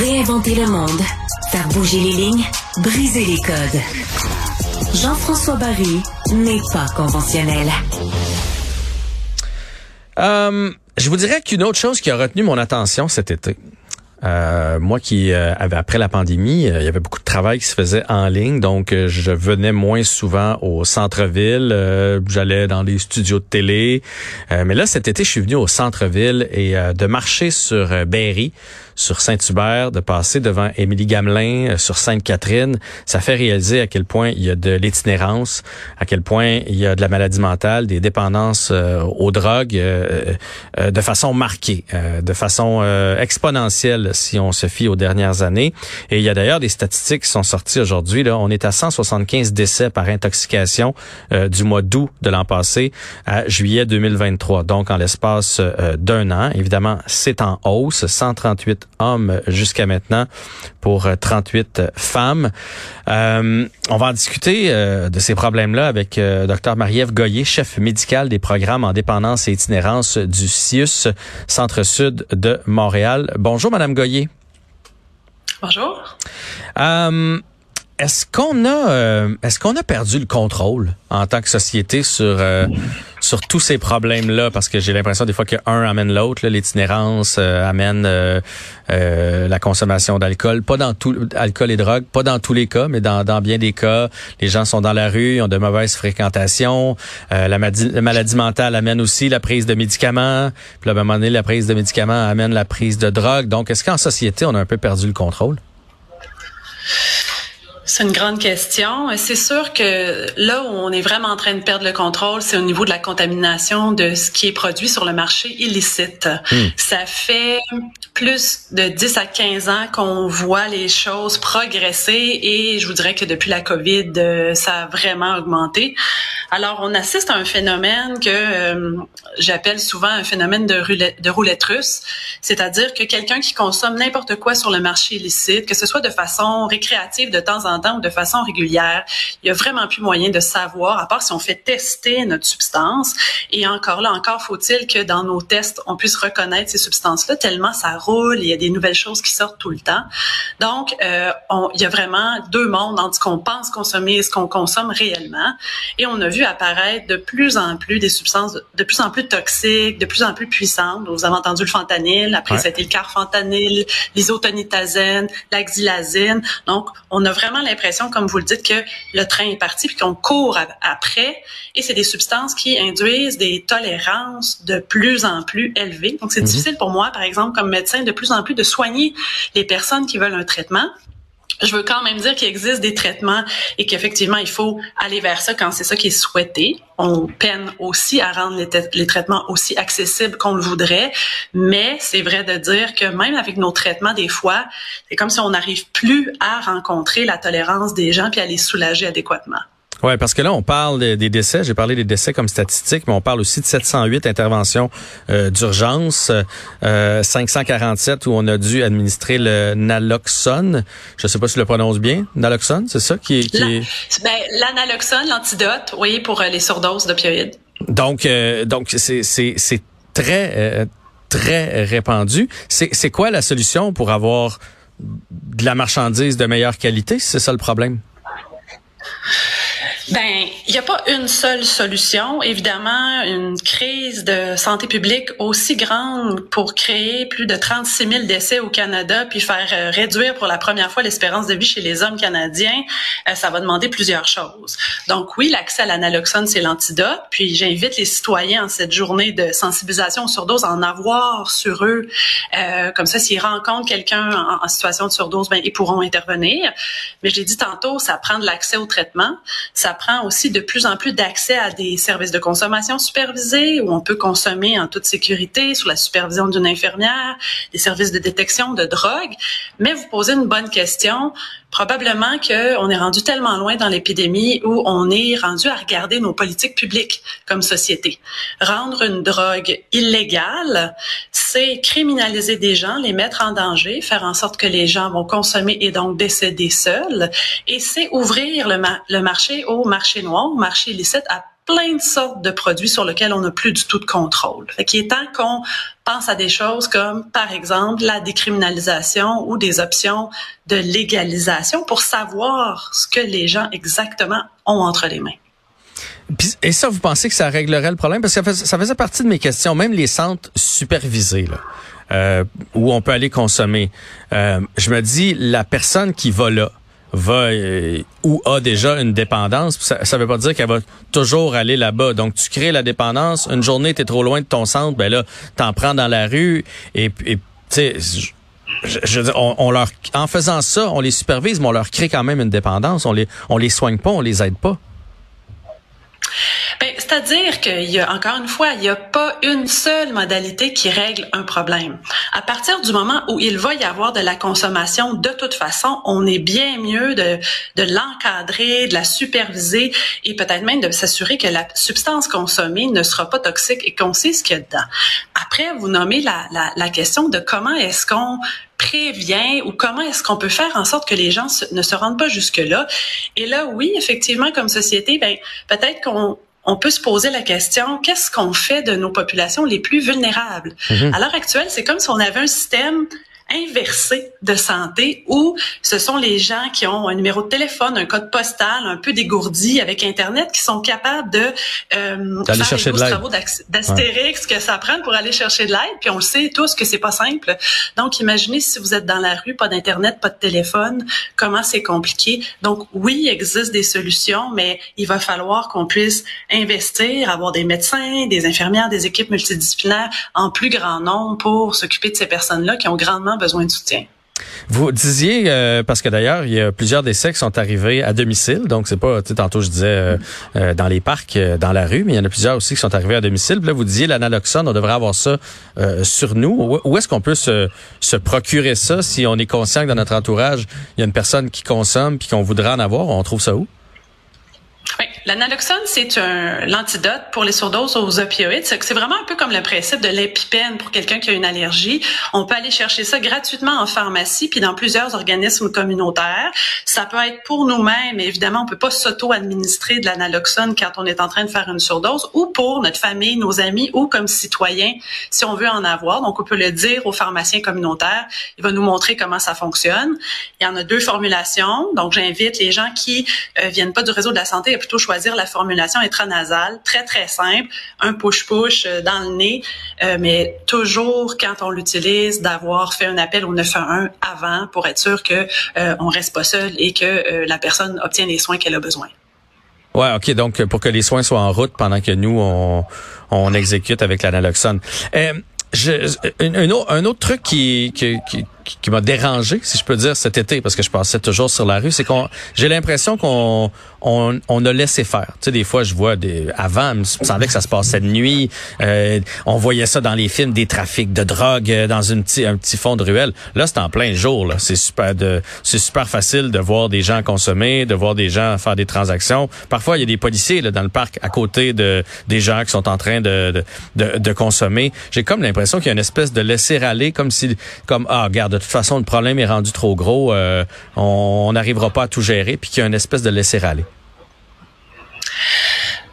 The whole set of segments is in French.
Réinventer le monde, faire bouger les lignes, briser les codes. Jean-François Barry n'est pas conventionnel. Euh, je vous dirais qu'une autre chose qui a retenu mon attention cet été, euh, moi qui euh, après la pandémie, il y avait beaucoup de travail qui se faisait en ligne, donc je venais moins souvent au centre-ville, j'allais dans les studios de télé, mais là cet été je suis venu au centre-ville et de marcher sur Berry, sur Saint-Hubert, de passer devant Émilie Gamelin sur Sainte-Catherine, ça fait réaliser à quel point il y a de l'itinérance, à quel point il y a de la maladie mentale, des dépendances aux drogues de façon marquée, de façon exponentielle si on se fie aux dernières années. Et il y a d'ailleurs des statistiques qui sont sorties aujourd'hui. Là, on est à 175 décès par intoxication euh, du mois d'août de l'an passé à juillet 2023. Donc, en l'espace euh, d'un an. Évidemment, c'est en hausse. 138 hommes jusqu'à maintenant pour 38 euh, femmes. on va en discuter de ces problèmes-là avec Dr Marie-Ève Goyer, chef médical des programmes en dépendance et itinérance du CIUS, Centre-Sud de Montréal. Bonjour, Madame Goyer. Bonjour. Euh, est-ce qu'on a euh, est-ce qu'on a perdu le contrôle en tant que société sur euh, sur tous ces problèmes-là? Parce que j'ai l'impression des fois qu'un amène l'autre, l'itinérance euh, amène la consommation d'alcool, pas dans tout alcool et drogue, pas dans tous les cas, mais dans, dans bien des cas, les gens sont dans la rue, ont de mauvaises fréquentations, la, maladie, la maladie mentale amène aussi la prise de médicaments, puis à un moment donné la prise de médicaments amène la prise de drogue. Donc est-ce qu'en société on a un peu perdu le contrôle? C'est une grande question. C'est sûr que là où on est vraiment en train de perdre le contrôle, c'est au niveau de la contamination de ce qui est produit sur le marché illicite. Hmm. Ça fait plus de 10 à 15 ans qu'on voit les choses progresser et je vous dirais que depuis la COVID, euh, ça a vraiment augmenté. Alors, on assiste à un phénomène que euh, j'appelle souvent un phénomène de roulette, russe, c'est-à-dire que quelqu'un qui consomme n'importe quoi sur le marché illicite, que ce soit de façon récréative de temps en temps ou de façon régulière, il y a vraiment plus moyen de savoir, à part si on fait tester notre substance. Et encore là, encore faut-il que dans nos tests, on puisse reconnaître ces substances-là, tellement ça roule, il y a des nouvelles choses qui sortent tout le temps. Donc, euh, il y a vraiment deux mondes entre ce qu'on pense consommer et ce qu'on consomme réellement. Et on a vu apparaître de plus en plus des substances de, plus en plus toxiques, de plus en plus puissantes. Vous avez entendu le fentanyl, après c'était le carfentanyl, l'isotonitazène, la xylazine. Donc, on a vraiment l'impression, comme vous le dites, que le train est parti puis qu'on court après. Et c'est des substances qui induisent des tolérances de plus en plus élevées. Donc, c'est mhm. difficile pour moi, par exemple, comme médecin, de plus en plus de soigner les personnes qui veulent un traitement je veux quand même dire qu'il existe des traitements et qu'effectivement, il faut aller vers ça quand c'est ça qui est souhaité. On peine aussi à rendre les, traitements aussi accessibles qu'on le voudrait, mais c'est vrai de dire que même avec nos traitements, des fois, c'est comme si on n'arrive plus à rencontrer la tolérance des gens puis à les soulager adéquatement. Oui, parce que là, on parle des, décès. J'ai parlé des décès comme statistiques, mais on parle aussi de 708 interventions euh, d'urgence, euh, 547 où on a dû administrer le naloxone. Je ne sais pas si je le prononce bien. Naloxone, c'est ça qui est... Qui est... Ben, l'analoxone, l'antidote, oui, pour euh, les surdoses d'opioïdes. Donc, euh, donc c'est, c'est, c'est très, très répandu. C'est, c'est quoi la solution pour avoir de la marchandise de meilleure qualité? C'est ça le problème? Ben, il n'y a pas une seule solution. Évidemment, une crise de santé publique aussi grande pour créer plus de 36 000 décès au Canada, puis faire euh, réduire pour la première fois l'espérance de vie chez les hommes canadiens, euh, ça va demander plusieurs choses. Donc oui, l'accès à l'analoxone, c'est l'antidote. Puis j'invite les citoyens en cette journée de sensibilisation sur surdose à en avoir sur eux. Euh, comme ça, s'ils rencontrent quelqu'un en, situation de surdose, ben, ils pourront intervenir. Mais je l'ai dit tantôt, ça prend de l'accès au traitement. Ça prend aussi de plus en plus d'accès à des services de consommation supervisés où on peut consommer en toute sécurité sous la supervision d'une infirmière, des services de détection de drogue. Mais vous posez une bonne question. Probablement qu'on est rendu tellement loin dans l'épidémie où on est rendu à regarder nos politiques publiques comme société. Rendre une drogue illégale, c'est criminaliser des gens, les mettre en danger, faire en sorte que les gens vont consommer et donc décéder seuls. Et c'est ouvrir le, le marché au marché noir, marché illicite à plein de sortes de produits sur lesquels on n'a plus du tout de contrôle. Fait qu'il est temps qu'on pense à des choses comme, par exemple, la décriminalisation ou des options de légalisation pour savoir ce que les gens exactement ont entre les mains. Et ça, vous pensez que ça réglerait le problème? Parce que ça faisait partie de mes questions. Même les centres supervisés, euh, où on peut aller consommer. Euh, je me dis, la personne qui va là, va euh, ou a déjà une dépendance, ça, ça veut pas dire qu'elle va toujours aller là-bas. Donc tu crées la dépendance, une journée tu es trop loin de ton centre, ben là t'en prends dans la rue et tu sais je, on, on, leur en faisant ça, on les supervise mais on leur crée quand même une dépendance, on les on les soigne pas, on les aide pas. Ben, c'est-à-dire qu'il y a, encore une fois, il n'y a pas une seule modalité qui règle un problème. À partir du moment où il va y avoir de la consommation, de toute façon, on est bien mieux de, de l'encadrer, de la superviser et peut-être même de s'assurer que la substance consommée ne sera pas toxique et qu'on sait ce qu'il y a dedans. Après, vous nommez la, la, la question de comment est-ce qu'on prévient ou comment est-ce qu'on peut faire en sorte que les gens ne se rendent pas jusque-là? Et là, oui, effectivement, comme société, ben, peut-être qu'on on peut se poser la question, qu'est-ce qu'on fait de nos populations les plus vulnérables? Mm-hmm. À l'heure actuelle, c'est comme si on avait un système inversé de santé où ce sont les gens qui ont un numéro de téléphone, un code postal un peu dégourdi avec Internet qui sont capables de euh, faire chercher les travaux d'astérix que ça prend pour aller chercher de l'aide. Puis on le sait tous que c'est pas simple. Donc imaginez si vous êtes dans la rue, pas d'Internet, pas de téléphone, comment c'est compliqué. Donc oui, il existe des solutions, mais il va falloir qu'on puisse investir, avoir des médecins, des infirmières, des équipes multidisciplinaires en plus grand nombre pour s'occuper de ces personnes-là qui ont grandement besoin de soutien. Vous disiez euh, parce que d'ailleurs il y a plusieurs décès qui sont arrivés à domicile, donc c'est pas tantôt je disais euh, euh, dans les parcs, dans la rue, mais il y en a plusieurs aussi qui sont arrivés à domicile. là vous disiez l'analoxone, on devrait avoir ça sur nous. Où, est-ce qu'on peut se, se, procurer ça si on est conscient que dans notre entourage il y a une personne qui consomme puis qu'on voudrait en avoir, on trouve ça où? Oui, l'analoxone, c'est un l'antidote pour les surdoses aux opioïdes. C'est vraiment un peu comme le principe de l'épipène pour quelqu'un qui a une allergie. On peut aller chercher ça gratuitement en pharmacie puis dans plusieurs organismes communautaires. Ça peut être pour nous-mêmes, évidemment, on peut pas s'auto-administrer de l'analoxone quand on est en train de faire une surdose ou pour notre famille, nos amis ou comme citoyens si on veut en avoir. Donc on peut le dire au pharmacien communautaire, il va nous montrer comment ça fonctionne. Il y en a deux formulations. Donc j'invite les gens qui euh, viennent pas du réseau de la santé plutôt choisir la formulation intranasale, très très simple, un push-push euh, dans le nez, euh, mais toujours quand on l'utilise, d'avoir fait un appel au 911 avant pour être sûr que euh, on reste pas seul et que la personne obtient les soins qu'elle a besoin. Ouais, ok. Donc pour que les soins soient en route pendant que nous on, on exécute avec l'analoxone. Je, un, un, autre truc qui, qui, qui, qui m'a dérangé, si je peux dire, cet été, parce que je passais toujours sur la rue, c'est qu'on j'ai l'impression qu'on on, on, a laissé faire. Tu sais, des fois, je vois des avant, il me que ça se passait de nuit. Euh, on voyait ça dans les films, des trafics de drogue euh, dans une un petit fond de ruelle. Là, c'est en plein jour. C'est super de, c'est super facile de voir des gens consommer, de voir des gens faire des transactions. Parfois, il y a des policiers là, dans le parc à côté de des gens qui sont en train de de, de, consommer. J'ai comme l'impression qu'il y a une espèce de laisser aller, comme si, comme ah, regarde, de toute façon, le problème est rendu trop gros. Euh, on n'arrivera pas à tout gérer, puis qu'il y a une espèce de laisser aller.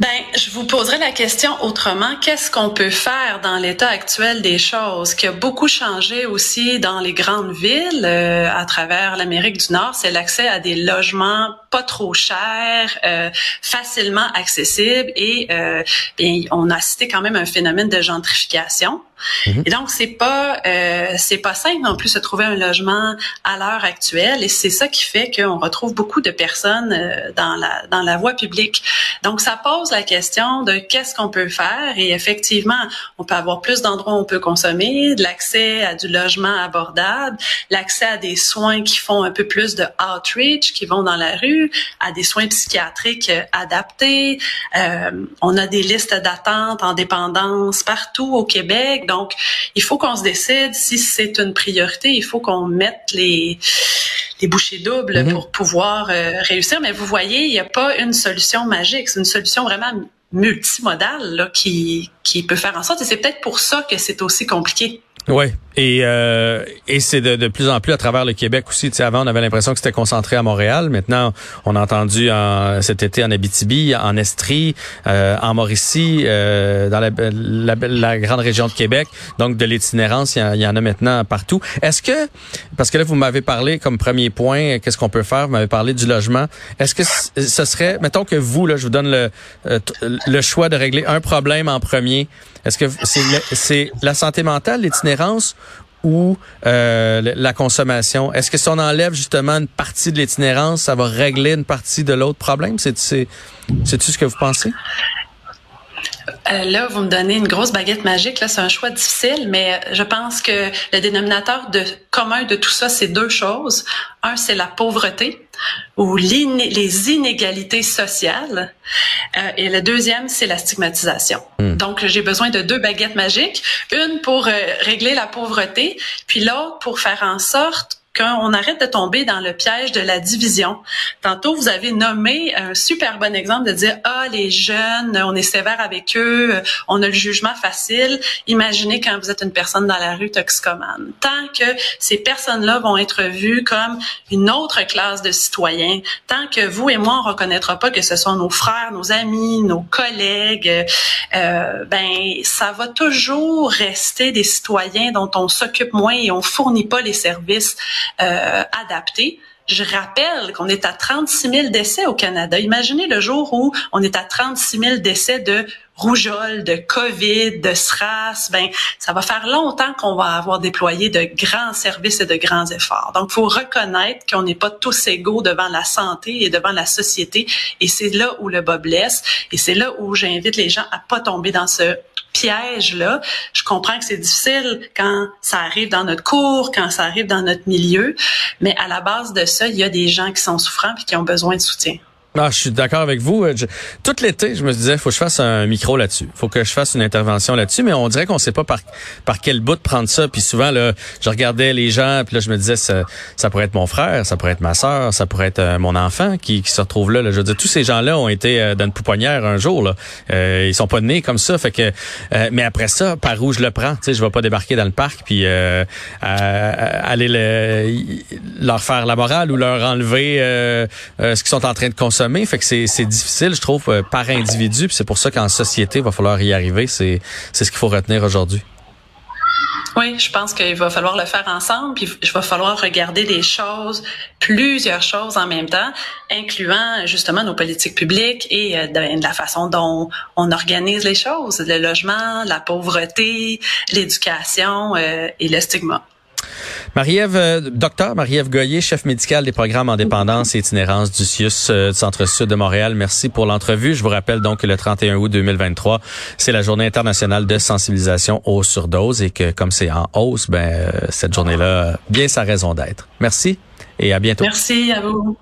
Ben, je vous poserai la question autrement. Qu'est-ce qu'on peut faire dans l'état actuel des choses qui a beaucoup changé aussi dans les grandes villes euh, à travers l'Amérique du Nord, c'est l'accès à des logements pas trop chers, euh, facilement accessibles et euh, bien, on a cité quand même un phénomène de gentrification. Mhm. Et donc c'est pas euh, c'est pas simple non plus de trouver un logement à l'heure actuelle et c'est ça qui fait qu'on retrouve beaucoup de personnes euh, dans la dans la voie publique. Donc ça pose la question de qu'est-ce qu'on peut faire et effectivement on peut avoir plus d'endroits où on peut consommer, de l'accès à du logement abordable, l'accès à des soins qui font un peu plus de outreach, qui vont dans la rue, à des soins psychiatriques adaptés. Euh, on a des listes d'attente en dépendance partout au Québec. Donc, il faut qu'on se décide si c'est une priorité. Il faut qu'on mette les les bouchées doubles mhm. pour pouvoir euh, réussir. Mais vous voyez, il n'y a pas une solution magique. C'est une solution vraiment multimodale là, qui, qui peut faire en sorte. Et c'est peut-être pour ça que c'est aussi compliqué. Oui, Et, euh, et c'est de, de, plus en plus à travers le Québec aussi. Tu sais, avant, on avait l'impression que c'était concentré à Montréal. Maintenant, on a entendu en, cet été en Abitibi, en Estrie, euh, en Mauricie, euh, dans la, la, la, grande région de Québec. Donc, de l'itinérance, il, y, en a maintenant partout. Est-ce que, parce que là, vous m'avez parlé comme premier point, qu'est-ce qu'on peut faire? Vous m'avez parlé du logement. Est-ce que ce serait, mettons que vous, là, je vous donne le, euh, le choix de régler un problème en premier. Est-ce que c'est la santé mentale, l'itinérance ou euh, la consommation? Est-ce que si on enlève justement une partie de l'itinérance, ça va régler une partie de l'autre problème? C'est-tu ce que vous pensez? Euh, là, vous me donnez une grosse baguette magique. Là, c'est un choix difficile, mais je pense que le dénominateur de, commun de tout ça, c'est deux choses. Un, c'est la pauvreté ou les inégalités sociales. Euh, et le deuxième, c'est la stigmatisation. Hmm. Donc, j'ai besoin de deux baguettes magiques. Une pour euh, régler la pauvreté, puis l'autre pour faire en sorte qu'on arrête de tomber dans le piège de la division. Tantôt, vous avez nommé un super bon exemple de dire, ah, les jeunes, on est sévère avec eux, on a le jugement facile. Imaginez quand vous êtes une personne dans la rue toxicomane. Tant que ces personnes-là vont être vues comme une autre classe de citoyens, tant que vous et moi, on reconnaîtra pas que ce sont nos frères, nos amis, nos collègues, euh, ben, ça va toujours rester des citoyens dont on s'occupe moins et on fournit pas les services euh, adapté. Je rappelle qu'on est à 36 000 décès au Canada. Imaginez le jour où on est à 36 000 décès de rougeole, de COVID, de SRAS. Ben, ça va faire longtemps qu'on va avoir déployé de grands services et de grands efforts. Donc, faut reconnaître qu'on n'est pas tous égaux devant la santé et devant la société. Et c'est là où le bas blesse. Et c'est là où j'invite les gens à pas tomber dans ce piège-là. Je comprends que c'est difficile quand ça arrive dans notre cours, quand ça arrive dans notre milieu, mais à la base de ça, il y a des gens qui sont souffrants et qui ont besoin de soutien. Ah, je suis d'accord avec vous. Euh, tout l'été, je me disais, faut que je fasse un micro là-dessus. Faut que je fasse une intervention là-dessus, mais on dirait qu'on sait pas par par quel bout de prendre ça. Puis souvent là, je regardais les gens, puis là je me disais, ça, pourrait être mon frère, ça pourrait être ma sœur, ça pourrait être euh, mon enfant qui, qui se retrouve là, Je veux tous ces gens-là ont été euh, dans une pouponnière un jour. Là. Euh, ils sont pas nés comme ça, fait que. mais après ça, par où je le prends Tu sais, je vais pas débarquer dans le parc puis aller leur faire la morale ou leur enlever ce qu'ils sont en train de consommer. Fait que c'est difficile, je trouve, euh, par individu. c'est pour ça qu'en société, il va falloir y arriver. C'est c'est ce qu'il faut retenir aujourd'hui. Oui, je pense qu'il va falloir le faire ensemble, puis il va falloir regarder des choses, plusieurs choses en même temps, incluant justement nos politiques publiques et euh, de, la façon dont on organise les choses, le logement, la pauvreté, l'éducation euh, et le stigma. Marie-Ève, euh, docteur Marie-Ève Goyer, chef médical des programmes en dépendance et itinérance du CIUS euh, Centre-Sud de Montréal. Merci pour l'entrevue. Je vous rappelle donc que le 31 août 2023, c'est la journée internationale de sensibilisation aux surdoses et que comme c'est en hausse, ben, euh, cette journée-là, bien sa raison d'être. Merci et à bientôt. Merci à vous.